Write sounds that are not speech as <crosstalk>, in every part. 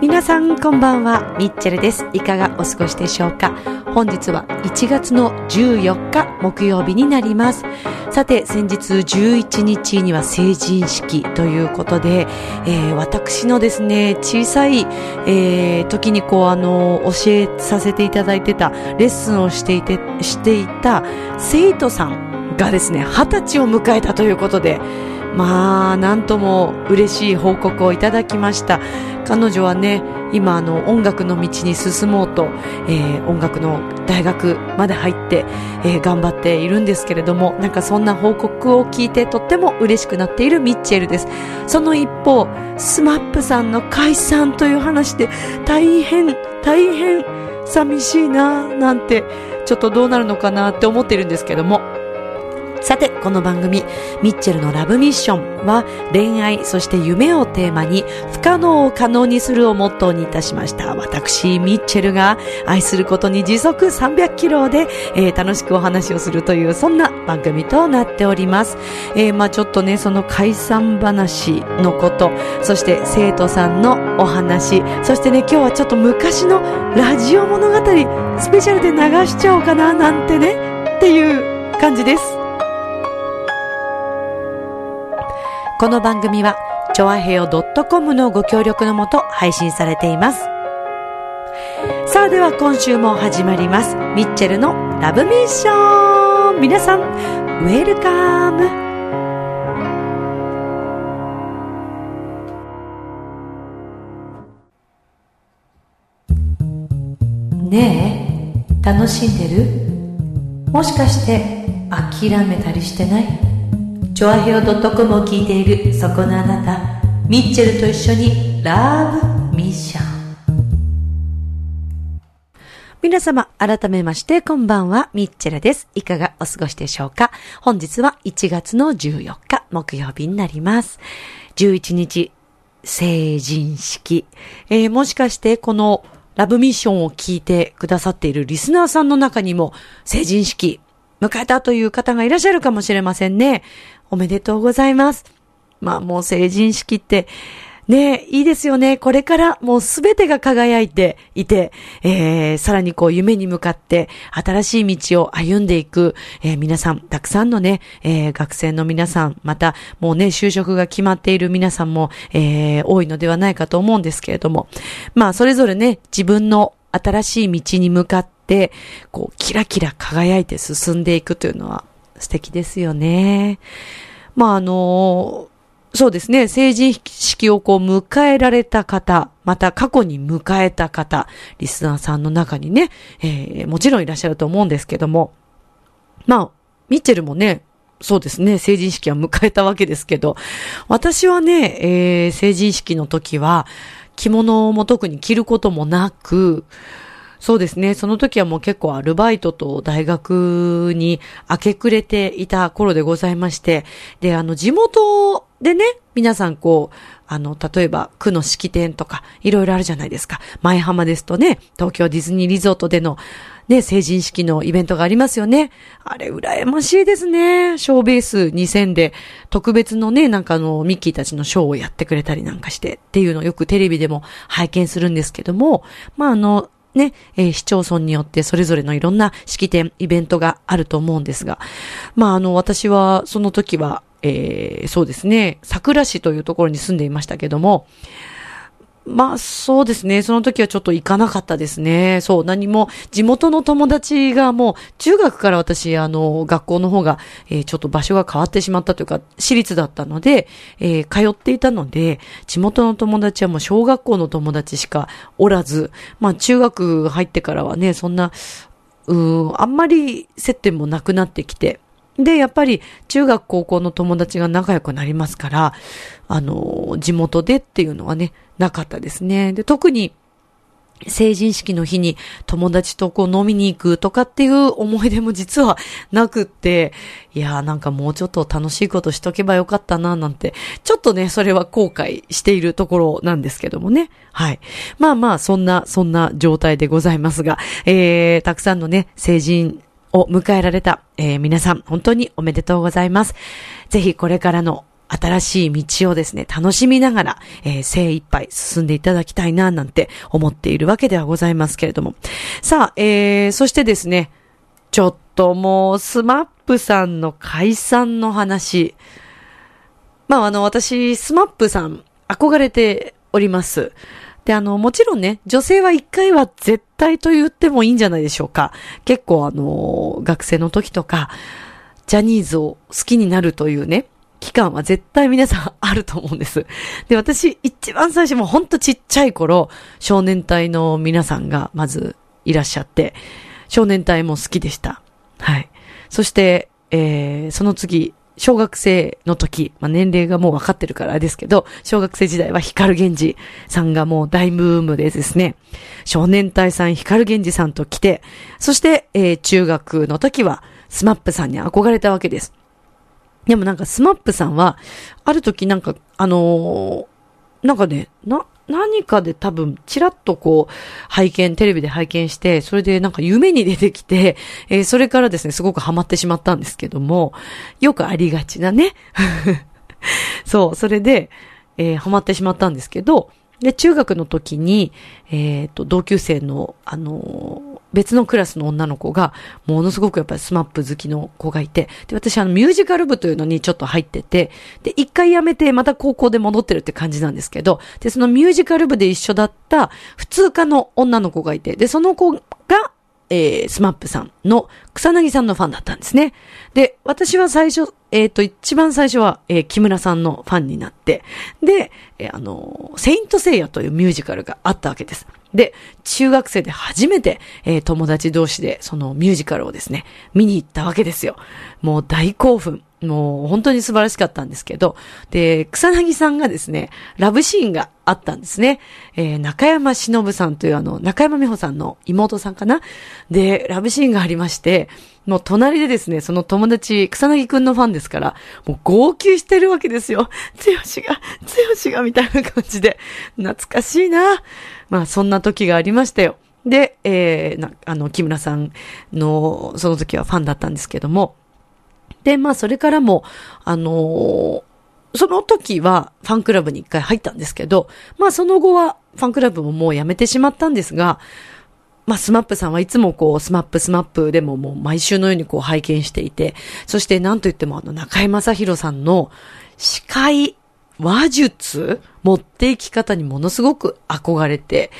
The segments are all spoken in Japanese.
皆さんこんばんはミッチェルです。いかがお過ごしでしょうか。本日は1月の14日木曜日になります。さて先日11日には成人式ということで、えー、私のですね小さい、えー、時にこうあの教えさせていただいてたレッスンをしていてしていた生徒さんがですね二十歳を迎えたということでまあ、なんとも嬉しい報告をいただきました。彼女はね、今あの音楽の道に進もうと、えー、音楽の大学まで入って、えー、頑張っているんですけれども、なんかそんな報告を聞いてとっても嬉しくなっているミッチェルです。その一方、スマップさんの解散という話で大変、大変寂しいななんて、ちょっとどうなるのかなって思ってるんですけども、さて、この番組、ミッチェルのラブミッションは恋愛、そして夢をテーマに不可能を可能にするをモットーにいたしました。私、ミッチェルが愛することに時速300キロで、えー、楽しくお話をするという、そんな番組となっております。えー、まあちょっとね、その解散話のこと、そして生徒さんのお話、そしてね、今日はちょっと昔のラジオ物語、スペシャルで流しちゃおうかな、なんてね、っていう感じです。この番組は、ちょあへよ .com のご協力のもと配信されています。さあでは今週も始まります。ミッチェルのラブミッション皆さん、ウェルカムねえ、楽しんでる？もしかして諦めたりしてない？チョアヘオ .com を聞いているそこのあなた、ミッチェルと一緒にラブミッション。皆様、改めまして、こんばんは、ミッチェルです。いかがお過ごしでしょうか？本日は1月の14日、木曜日になります。11日、成人式。えー、もしかして、このラブミッションを聞いてくださっているリスナーさんの中にも、成人式、迎えたという方がいらっしゃるかもしれませんね。おめでとうございます。まあもう成人式って、ねいいですよね。これからもうすべてが輝いていて、えー、さらにこう夢に向かって新しい道を歩んでいく、えー、皆さん、たくさんのね、えー、学生の皆さん、またもうね、就職が決まっている皆さんも、えー、多いのではないかと思うんですけれども、まあそれぞれね、自分の新しい道に向かって、こう、キラキラ輝いて進んでいくというのは素敵ですよね。まあ、あの、そうですね、成人式をこう迎えられた方、また過去に迎えた方、リスナーさんの中にね、えー、もちろんいらっしゃると思うんですけども、まあ、ミッチェルもね、そうですね、成人式は迎えたわけですけど、私はね、えー、成人式の時は、着物も特に着ることもなく、そうですね。その時はもう結構アルバイトと大学に明け暮れていた頃でございまして、で、あの、地元でね、皆さんこう、あの、例えば、区の式典とか、いろいろあるじゃないですか。前浜ですとね、東京ディズニーリゾートでの、ね、成人式のイベントがありますよね。あれ、羨ましいですね。ショーベース2000で、特別のね、なんかあの、ミッキーたちのショーをやってくれたりなんかして、っていうのをよくテレビでも拝見するんですけども、まあ、あの、ね、えー、市町村によってそれぞれのいろんな式典、イベントがあると思うんですが、まあ、あの、私はその時は、えー、そうですね、桜市というところに住んでいましたけども、まあそうですね。その時はちょっと行かなかったですね。そう、何も、地元の友達がもう、中学から私、あの、学校の方が、えー、ちょっと場所が変わってしまったというか、私立だったので、えー、通っていたので、地元の友達はもう小学校の友達しかおらず、まあ中学入ってからはね、そんな、うん、あんまり接点もなくなってきて、で、やっぱり中学高校の友達が仲良くなりますから、あの、地元でっていうのはね、なかったですね。で、特に、成人式の日に友達とこう飲みに行くとかっていう思い出も実はなくって、いやーなんかもうちょっと楽しいことしとけばよかったななんて、ちょっとね、それは後悔しているところなんですけどもね。はい。まあまあ、そんな、そんな状態でございますが、えー、たくさんのね、成人を迎えられた、えー、皆さん、本当におめでとうございます。ぜひこれからの新しい道をですね、楽しみながら、えー、精一杯進んでいただきたいな、なんて思っているわけではございますけれども。さあ、えー、そしてですね、ちょっともう、 SMAP さんの解散の話。まあ、あの、私、 SMAP さん、憧れております。で、あの、もちろんね、女性は一回は絶対と言ってもいいんじゃないでしょうか。結構あの、学生の時とか、ジャニーズを好きになるというね、期間は絶対皆さんあると思うんです。で、私、一番最初もほんとちっちゃい頃、少年隊の皆さんがまずいらっしゃって、少年隊も好きでした。はい。そして、えー、その次、小学生の時、まあ、年齢がもう分かってるからですけど、小学生時代は光源氏さんがもう大ブームでですね、少年隊さん光 GENJI さんと来て、そして、えー、中学の時は SMAP さんに憧れたわけです。でもなんか SMAP さんは、ある時なんか、あのー、なんかね、な、何かで多分、ちらっとこう、拝見、テレビで拝見して、それでなんか夢に出てきて、<laughs> えー、それからですね、すごくハマってしまったんですけども、よくありがちなね。<laughs> そう、それで、えー、ハマってしまったんですけど、で、中学の時に、えっ、ー、と、同級生の、あのー、別のクラスの女の子が、ものすごくやっぱり SMAP 好きの子がいて、で、私あのミュージカル部というのにちょっと入ってて、で、一回辞めてまた高校で戻ってるって感じなんですけど、で、そのミュージカル部で一緒だった普通科の女の子がいて、で、その子が、えー、 SMAP さんの草彅さんのファンだったんですね。で、私は最初、えっ、ー、と、一番最初は、えー、木村さんのファンになって、で、えー、あの、セイントセイヤというミュージカルがあったわけです。で、中学生で初めて、えー、友達同士でそのミュージカルをですね、見に行ったわけですよ。もう大興奮。もう本当に素晴らしかったんですけど、で、草薙さんがですね、ラブシーンがあったんですね。えー、中山忍さんというあの、中山美穂さんの妹さんかなで、ラブシーンがありまして、もう隣でですね、その友達、草薙くんのファンですから、もう号泣してるわけですよ。<laughs> つよしが、つよしが、みたいな感じで、懐かしいな。まあ、そんな時がありましたよ。で、えー、な、あの、木村さんの、その時はファンだったんですけども、で、まあ、それからも、あのー、その時はファンクラブに一回入ったんですけど、まあその後はファンクラブももうやめてしまったんですが、まあ SMAP さんはいつもこう SMAP SMAP でももう毎週のようにこう拝見していて、そしてなんと言ってもあの中井正宏さんの司会話術持っていき方にものすごく憧れて、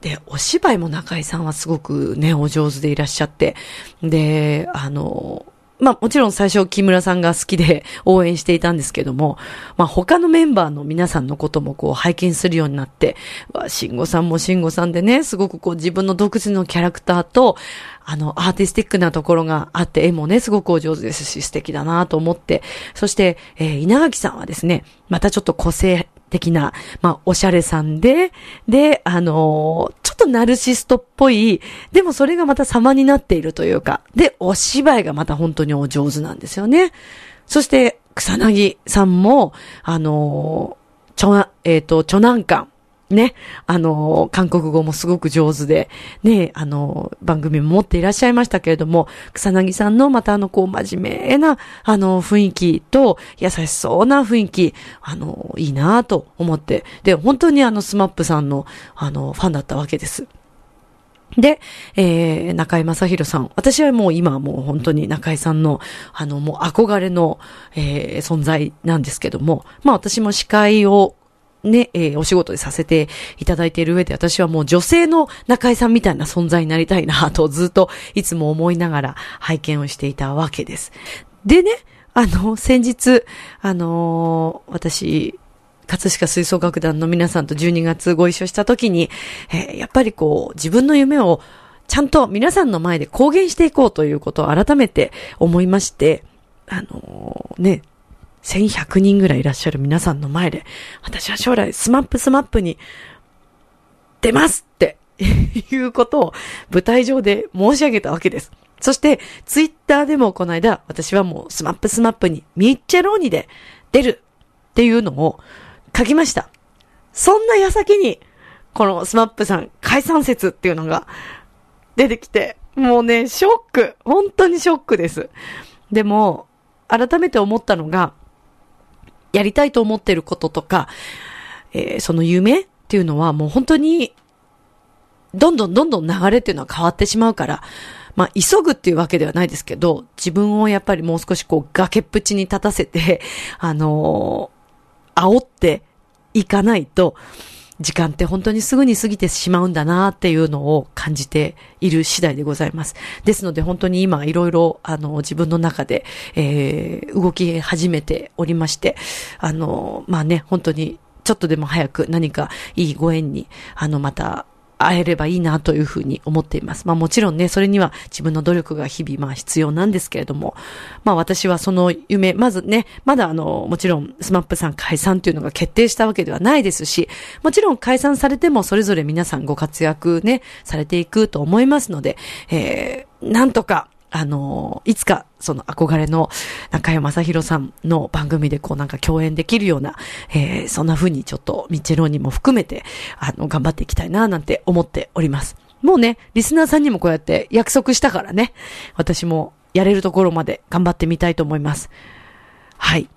で、お芝居も中井さんはすごくね、お上手でいらっしゃって、で、あの、まあもちろん最初木村さんが好きで <laughs> 応援していたんですけども、まあ他のメンバーの皆さんのこともこう拝見するようになって、慎吾さんも慎吾さんでね、すごくこう自分の独自のキャラクターと、あの、アーティスティックなところがあって、絵もね、すごくお上手ですし素敵だなと思って、そして、えー、稲垣さんはですね、またちょっと個性的な、まあ、おしゃれさんで、で、あのー、ちょっとナルシストっぽい、でもそれがまた様になっているというか、で、お芝居がまた本当にお上手なんですよね。そして、草薙さんも、あのー、ちょ、えっ、ー、と、著難関。ね、あの、韓国語もすごく上手で、ね、あの、番組も持っていらっしゃいましたけれども、草薙さんのまたあの、こう、真面目な、あの、雰囲気と、優しそうな雰囲気、あの、いいなと思って、で、本当にあの、スマップさんの、あの、ファンだったわけです。で、えー、中井正宏さん。私はもう今もう本当に中井さんの、あの、もう憧れの、えー、存在なんですけども、まあ私も司会をね、えー、お仕事でさせていただいている上で、私はもう女性の中井さんみたいな存在になりたいなとずっといつも思いながら拝見をしていたわけです。でね、あの、先日、あのー、私、葛飾吹奏楽団の皆さんと12月ご一緒した時に、えー、やっぱりこう、自分の夢をちゃんと皆さんの前で公言していこうということを改めて思いまして、あの、ね、1100人ぐらいいらっしゃる皆さんの前で、私は将来 SMAP SMAP に出ますって <laughs> いうことを舞台上で申し上げたわけです。そして、ツイッターでもこの間、私はもう SMAP SMAP にミッチェローニで出るっていうのを書きました。そんな矢先に、この SMAP さん解散説っていうのが出てきて、もうね、ショック。本当にショックです。でも、改めて思ったのが、やりたいと思ってることとか、えー、その夢っていうのはもう本当に、どんどんどんどん流れっていうのは変わってしまうから、まあ、急ぐっていうわけではないですけど、自分をやっぱりもう少しこう崖っぷちに立たせて、あのー、煽っていかないと、時間って本当にすぐに過ぎてしまうんだなっていうのを感じている次第でございます。ですので本当に今いろいろあの自分の中で、えー、動き始めておりまして、あの、まあね、本当にちょっとでも早く何かいいご縁に、あのまた会えればいいなというふうに思っています。まあもちろんね、それには自分の努力が日々まあ必要なんですけれども、まあ私はその夢、まずね、まだあの、もちろんスマップさん解散というのが決定したわけではないですし、もちろん解散されてもそれぞれ皆さんご活躍ね、されていくと思いますので、えー、なんとかあの、いつか、その憧れの中山正宏さんの番組でこうなんか共演できるような、えー、そんな風にちょっとミッチェローニも含めて、あの、頑張っていきたいな、なんて思っております。もうね、リスナーさんにもこうやって約束したからね、私もやれるところまで頑張ってみたいと思います。はい。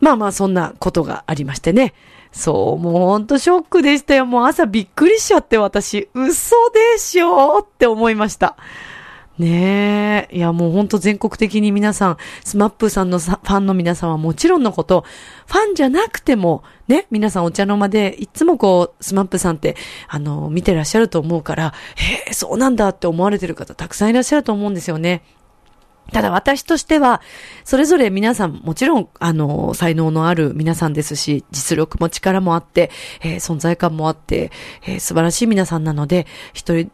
まあまあ、そんなことがありましてね。そう、もうほんとショックでしたよ。もう朝びっくりしちゃって私、嘘でしょって思いました。ねえ。いや、もうほんと全国的に皆さん、 SMAP さんのファンの皆さんはもちろんのこと、ファンじゃなくても、ね、皆さんお茶の間で、いつもこう、スマップさんって、あの、見てらっしゃると思うから、へえ、そうなんだって思われてる方たくさんいらっしゃると思うんですよね。ただ私としては、それぞれ皆さん、もちろん、あの、才能のある皆さんですし、実力も力もあって、えー、存在感もあって、えー、素晴らしい皆さんなので、一人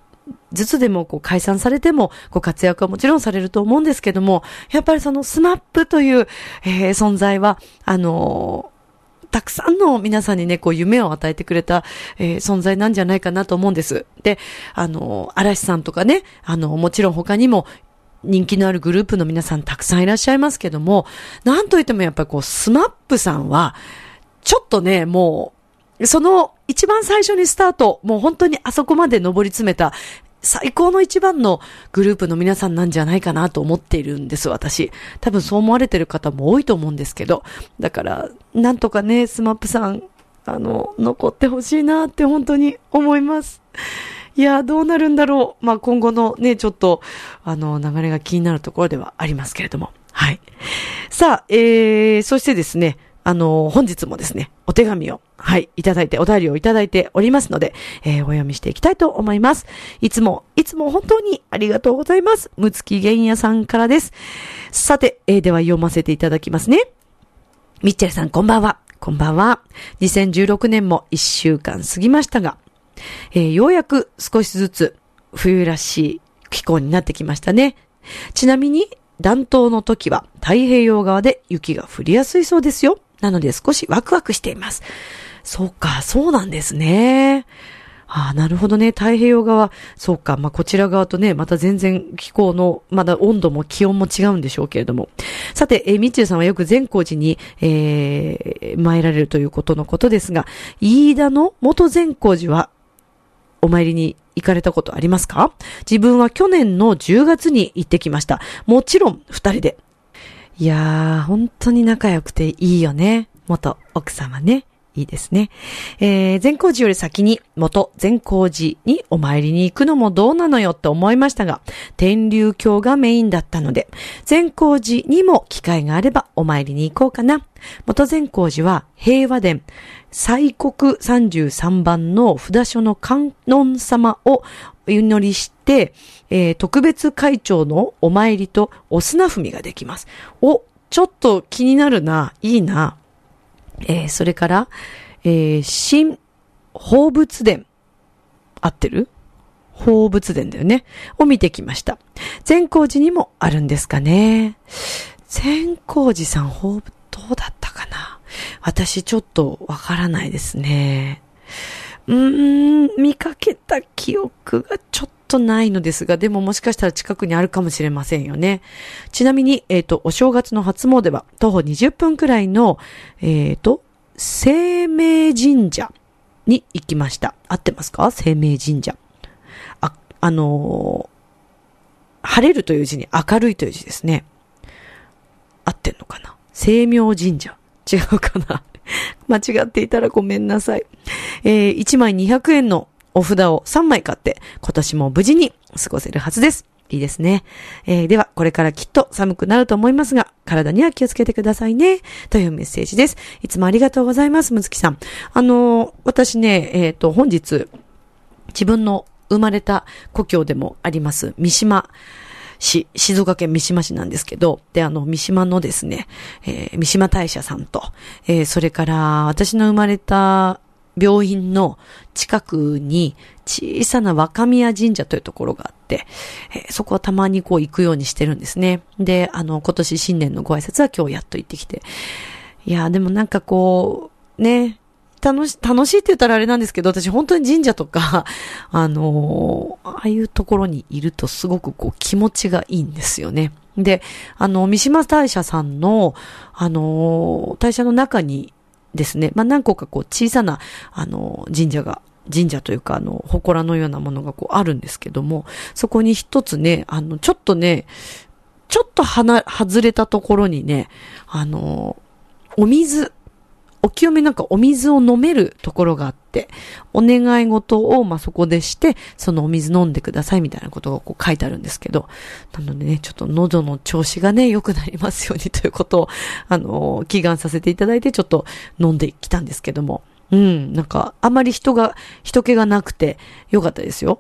ずつでもこう解散されてもご活躍はもちろんされると思うんですけども、やっぱりそのスマップという、えー、存在は、あのー、たくさんの皆さんにね、こう夢を与えてくれた、えー、存在なんじゃないかなと思うんです。で、あの、嵐さんとかね、あの、もちろん他にも人気のあるグループの皆さんたくさんいらっしゃいますけども、なんといってもやっぱりこう、 SMAP さんは、ちょっとね、もう、その一番最初にスタート、もう本当にあそこまで上り詰めた、最高の一番のグループの皆さんなんじゃないかなと思っているんです、私。多分そう思われてる方も多いと思うんですけど。だから、なんとかね、 SMAP さん、あの、残ってほしいなって本当に思います。いや、どうなるんだろう。まあ、今後のね、ちょっと、あの、流れが気になるところではありますけれども。はい。さあ、えー、そしてですね、あの、本日もですね、お手紙を、はい、いただいて、お便りをいただいておりますので、えー、お読みしていきたいと思います。いつも、いつも本当にありがとうございます。むつきげんやさんからです。さて、えー、では読ませていただきますね。ミッチェルさん、こんばんは。こんばんは。2016年も1週間過ぎましたが、えー、ようやく少しずつ冬らしい気候になってきましたね。ちなみに、暖冬の時は太平洋側で雪が降りやすいそうですよ。なので少しワクワクしています。そうか、そうなんですね。ああ、なるほどね。太平洋側。そうか。まあ、こちら側とね、また全然気候の、まだ温度も気温も違うんでしょうけれども。さて、えー、みちゅうさんはよく善光寺に、えー、参られるということのことですが、飯田の元善光寺は、お参りに行かれたことありますか？自分は去年の10月に行ってきました。もちろん、二人で。いやー、本当に仲良くていいよね。元奥様ね。いいですね。えー、善光寺より先に元善光寺にお参りに行くのもどうなのよって思いましたが、天竜教がメインだったので、善光寺にも機会があればお参りに行こうかな。元善光寺は平和殿、西国33番の札所の観音様をお祈りして、えー、特別会長のお参りとお砂踏みができます。お、ちょっと気になるな。いいな。えー、それから、えー、新宝仏殿。合ってる？宝仏殿だよね。を見てきました。善光寺にもあるんですかね。善光寺さん、宝仏、どうだったかな？私ちょっとわからないですね。うーん、見かけた記憶がちょっとないのですが、でももしかしたら近くにあるかもしれませんよね。ちなみに、えっ、ー、と、お正月の初詣は徒歩20分くらいの、えっ、ー、と、生命神社に行きました。合ってますか？生命神社。あ、あのー、晴れるという字に明るいという字ですね。合ってんのかな？生命神社。違うかな？<laughs> 間違っていたらごめんなさい。えー、1枚200円のお札を3枚買って、今年も無事に過ごせるはずです。いいですね。えー、では、これからきっと寒くなると思いますが、体には気をつけてくださいね。というメッセージです。いつもありがとうございます、むつきさん。あのー、私ね、えっ、ー、と、本日、自分の生まれた故郷でもあります、三島市、静岡県三島市なんですけど、で、あの、三島のですね、えー、三島大社さんと、えー、それから、私の生まれた病院の近くに小さな若宮神社というところがあって、えー、そこはたまにこう行くようにしてるんですね。で、あの、今年新年のご挨拶は今日やっと行ってきて。いや、でもなんかこう、ね、楽し、楽しいって言ったらあれなんですけど、私本当に神社とか、<laughs> あのー、ああいうところにいるとすごくこう気持ちがいいんですよね。で、あの、三島大社さんの、あのー、大社の中にですね、まあ、何個かこう小さな、あの、神社が神社というか、あの、祠のようなものがこうあるんですけども、そこに一つね、あの、ちょっとね、ちょっとはな、外れたところにね、あの、お水、お清めなんかお水を飲めるところがあって、お願い事を、ま、そこでして、そのお水飲んでくださいみたいなことがこう書いてあるんですけど、なのでね、ちょっと喉の調子がね、良くなりますようにということを、あの、祈願させていただいて、ちょっと飲んできたんですけども、うん、なんか、あまり人が、人気がなくて、よかったですよ。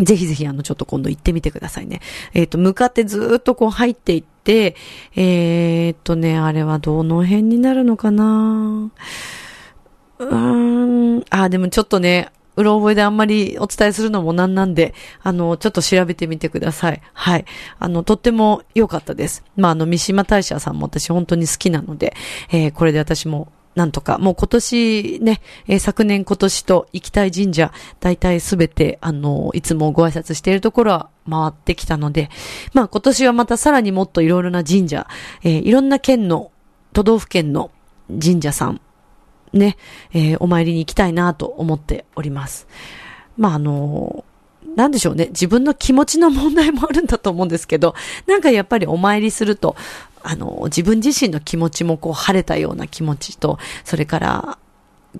ぜひぜひあのちょっと今度行ってみてくださいね。えっ、ー、と、向かってずっとこう入っていって、えー、っとね、あれはどの辺になるのかな？うーん、あ、でもちょっとね、うろ覚えであんまりお伝えするのもなんなんで、あの、ちょっと調べてみてください。はい。あの、とっても良かったです。まあ、あの、三島大社さんも私本当に好きなので、えー、これで私もなんとか、もう今年ね、えー、昨年今年と行きたい神社、大体すべて、あの、いつもご挨拶しているところは回ってきたので、まあ今年はまたさらにもっといろいろな神社、えー、いろんな県の、都道府県の神社さん、ね、えー、お参りに行きたいなと思っております。まああのなんでしょうね。自分の気持ちの問題もあるんだと思うんですけど、なんかやっぱりお参りすると、あの、自分自身の気持ちもこう晴れたような気持ちと、それから、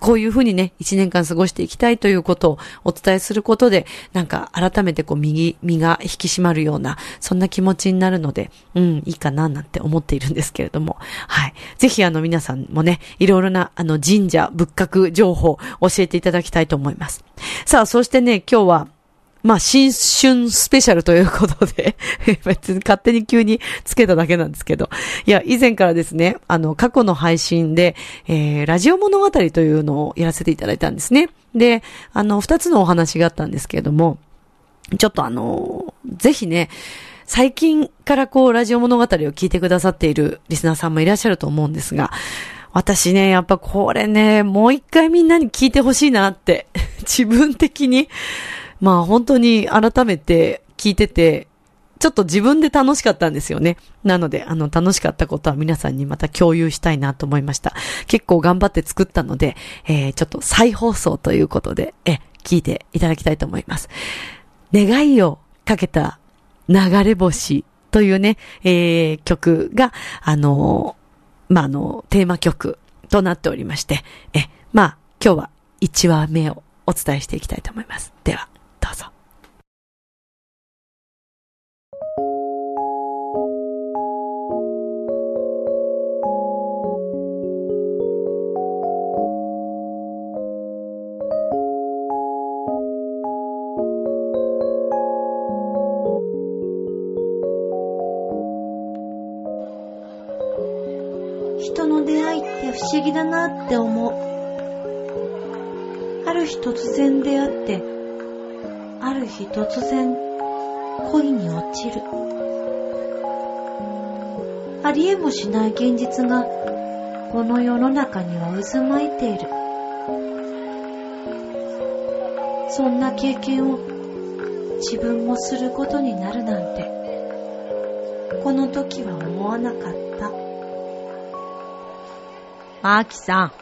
こういうふうにね、一年間過ごしていきたいということをお伝えすることで、なんか改めてこう右、身が引き締まるような、そんな気持ちになるので、うん、いいかななんて思っているんですけれども、はい。ぜひあの皆さんもね、いろいろなあの神社仏閣情報教えていただきたいと思います。さあ、そしてね、今日は、まあ、新春スペシャルということで <laughs> 別に勝手に急につけただけなんですけど、いや、以前からですね、あの、過去の配信で、えー、ラジオ物語というのをやらせていただいたんですね。で、あの、二つのお話があったんですけれども、ちょっとあの、ぜひね、最近からこう、ラジオ物語を聞いてくださっているリスナーさんもいらっしゃると思うんですが、私ね、やっぱこれね、もう一回みんなに聞いてほしいなって、<laughs> 自分的にまあ本当に改めて聞いてて、ちょっと自分で楽しかったんですよね。なので、あの、楽しかったことは皆さんにまた共有したいなと思いました。結構頑張って作ったので、えー、ちょっと再放送ということで、え、聞いていただきたいと思います。願いをかけた流れ星というね、えー、曲が、あのまあ、あの、テーマ曲となっておりまして、え、まあ、今日は1話目をお伝えしていきたいと思います。では。然出会ってある日突然恋に落ちるありえもしない現実がこの世の中には渦巻いているそんな経験を自分もすることになるなんて、この時は思わなかった。マキさん。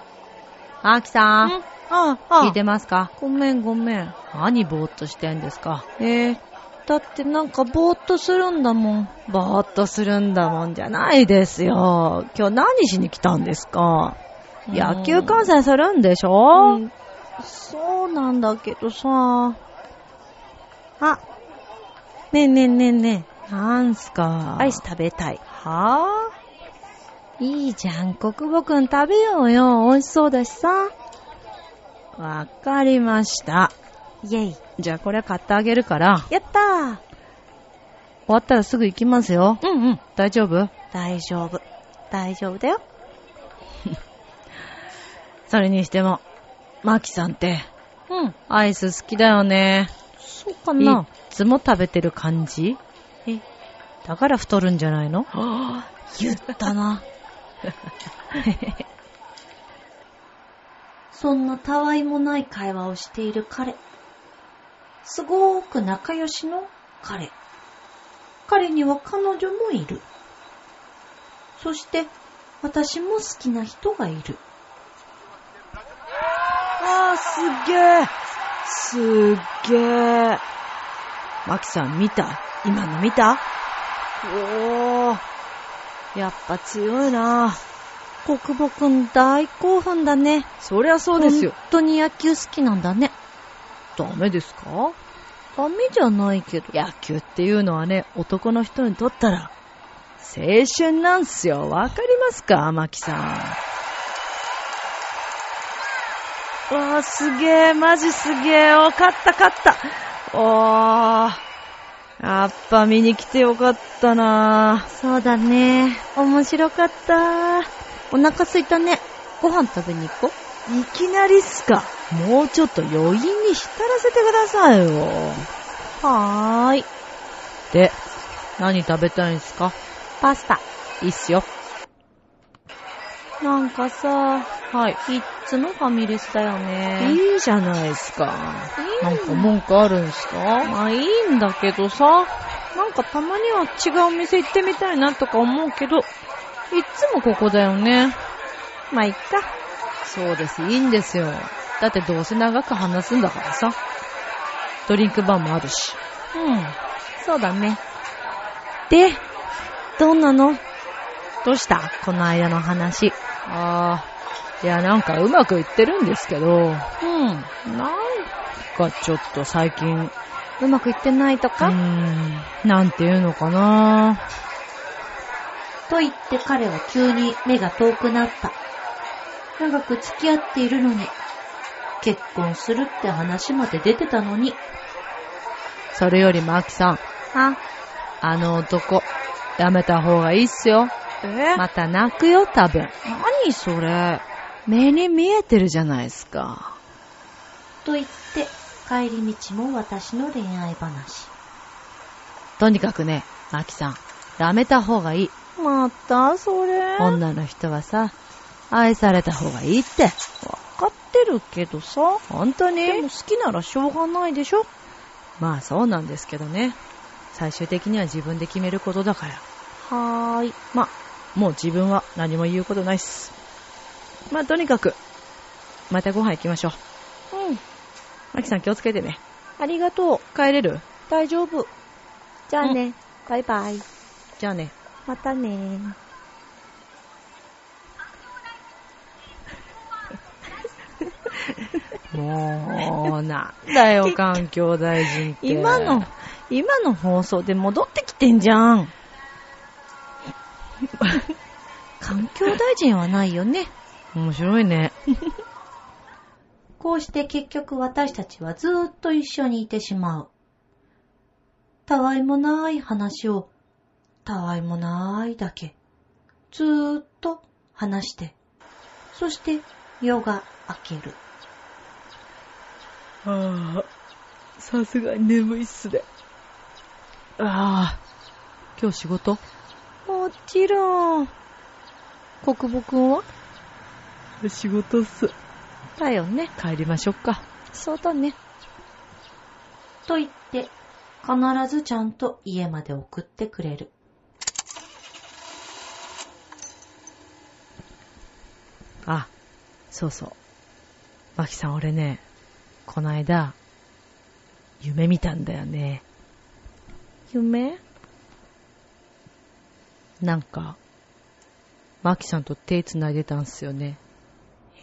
マキさん？ああ、聞いてますか？ごめんごめん。何ぼーっとしてんですか？えー、だってなんかぼーっとするんだもん。ぼーっとするんだもんじゃないですよ。今日何しに来たんですか？うん野球観戦するんでしょ、うんそうなんだけどさ。あ、ねえねえねえねなんすか？え、アイス食べたい。はぁいいじゃん、国母くん食べようよ。美味しそうだしさ。わかりました。イェイ。じゃあこれ買ってあげるから、やったー。終わったらすぐ行きますよ。うんうん。大丈夫？大丈夫。大丈夫だよ。<laughs> それにしても、マキさんって、うん。アイス好きだよね。そうかいな。つも食べてる感じ？え、だから太るんじゃないの？言ったな。<laughs> そんなたわいもない会話をしている彼。すごーく仲良しの彼。彼には彼女もいる。そして、私も好きな人がいる。あー、すげえ。すっげえ。マキさん見た？今の見た？おー。やっぱ強いなぁ国母くん大興奮だね。そりゃそうですよ。本当に野球好きなんだね。ダメですか？ダメじゃないけど。野球っていうのはね、男の人にとったら、青春なんすよ。わかりますか？マキさん。わー、すげえ、マジすげえ。お、勝った、勝った。おー。やっぱ見に来てよかったなそうだね。面白かった。お腹すいたね。ご飯食べに行こう。いきなりっすか。もうちょっと余韻に浸らせてくださいよ。はーい。で、何食べたいんすか？パスタ。いいっすよ。なんかさ、はい。いっつもファミレスだよね。いいじゃないっすか。なんか文句あるんすか？まあいいんだけどさ、なんかたまには違うお店行ってみたいなとか思うけど、いっつもここだよね。まあいっか。そうです、いいんですよ。だってどうせ長く話すんだからさ。ドリンクバーもあるし。うん。そうだね。で、どんなの？どうした？この間の話。あー、いやなんかうまくいってるんですけど、うん。なんかちょっと最近、うまくいってないとうーか、ん、なんていうのかなと言って彼は急に目が遠くなった。長く付き合っているのに、結婚するって話まで出てたのに、それよりマキさん、あ、あの男、やめた方がいいっすよ。え？また泣くよ、多分。何それ？目に見えてるじゃないですか。と言って帰り道も私の恋愛話。とにかくね、マキさん、やめた方がいい。またそれ？わ女の人はさ、愛された方がいいって。かってるけどさ。本当に？でも好きならしょうがないでしょまあそうなんですけどね。最終的には自分で決めることだから。はーい。まあ、もう自分は何も言うことないっす。まあとにかく、またご飯行きましょう。うん。マキさん気をつけてね。ありがとう。帰れる？大丈夫。じゃあね。バイバイ。じゃあね。またね。<laughs> もう、なんだよ、環境大臣って。今の、今の放送で戻ってきてんじゃん。<laughs> 環境大臣はないよね。面白いね。<laughs> こうして結局私たちはずーっと一緒にいてしまう。たわいもない話を、たわいもないだけ、ずーっと話して、そして夜が明ける。ああ、さすがに眠いっすね。ああ、今日仕事？もちろん。国母くんは？仕事っす。だよね。帰りましょうか。そうだね。と言って、必ずちゃんと家まで送ってくれる。あ、そうそう。マキさん俺ね、こないだ、夢見たんだよね。夢？なんか、マキさんと手繋いでたんすよね。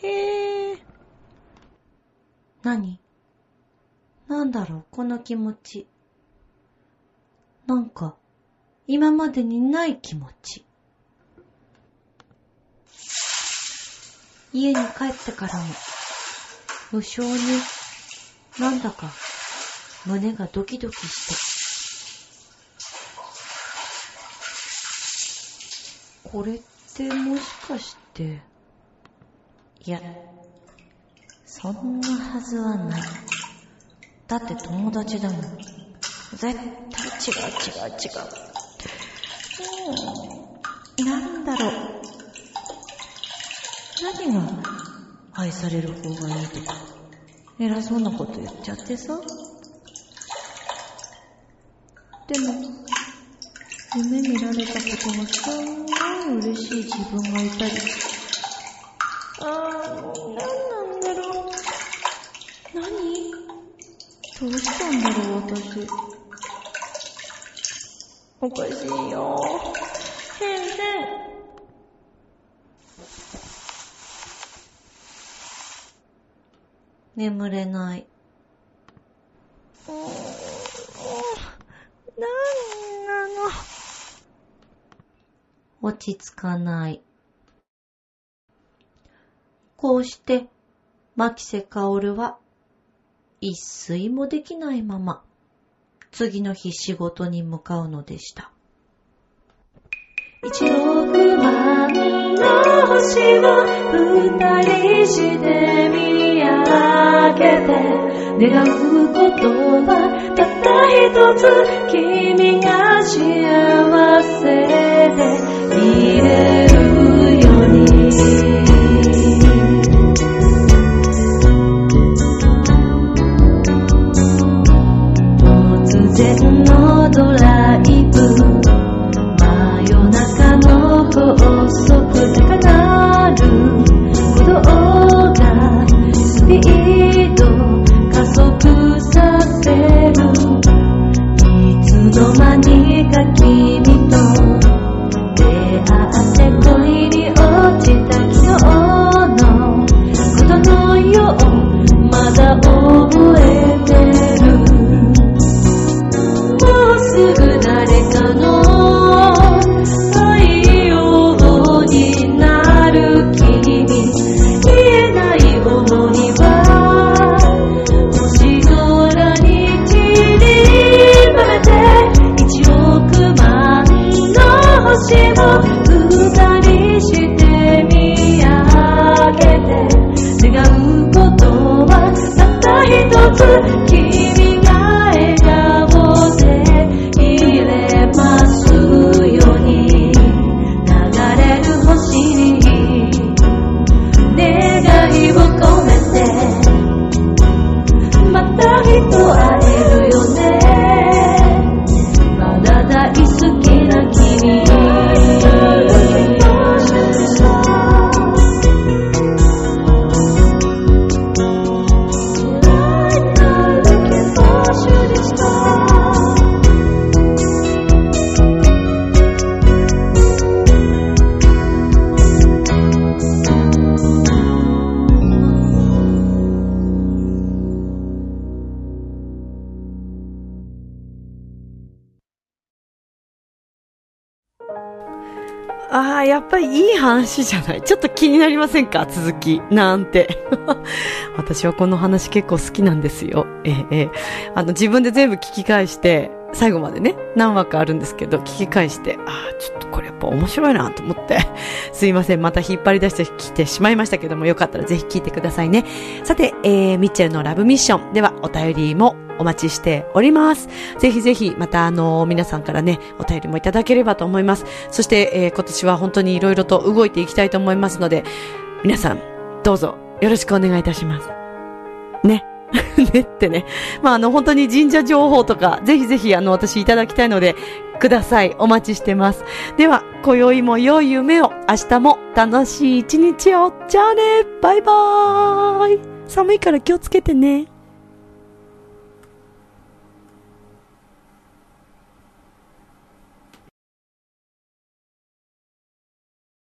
へえ。何？なんだろう、この気持ち。なんか、今までにない気持ち。家に帰ってからも、無性に、なんだか、胸がドキドキして。これってもしかして、いや、そんなはずはない。だって友達だもん。絶対違う違う違う。うん、なんだろう。何が愛される方がいいとか、偉そうなこと言っちゃってさ。でも、夢見られたことがすんごい嬉しい自分がいたり。あー、もう何なんだろう。何？どうしたんだろう、私。おかしいよ。へんへん。眠れない。うーん、なんなの？落ち着かない。こうして、牧瀬薫は、一睡もできないまま、次の日仕事に向かうのでした。一億万の星を二人して見上げて願うことはたった一つ君が幸せでいれるように話じゃない。ちょっと気になりませんか？続き。なんて。<laughs> 私はこの話結構好きなんですよ。ええあの、自分で全部聞き返して、最後までね、何話かあるんですけど、聞き返して、ああ、ちょっとこれやっぱ面白いなと思って。<laughs> すいません。また引っ張り出してきてしまいましたけども、よかったらぜひ聞いてくださいね。さて、えー、ミッチェルのラブミッションではお便りもお待ちしております。ぜひぜひ、またあの、皆さんからね、お便りもいただければと思います。そして、えー今年は本当にいろいろと動いていきたいと思いますので、皆さん、どうぞよろしくお願いいたします。ね。<laughs> ねってね。まあ、あの、本当に神社情報とか、ぜひぜひ、あの、私いただきたいので、ください。お待ちしてます。では、今宵も良い夢を、明日も楽しい一日を。じゃあね、バイバーイ。寒いから気をつけてね。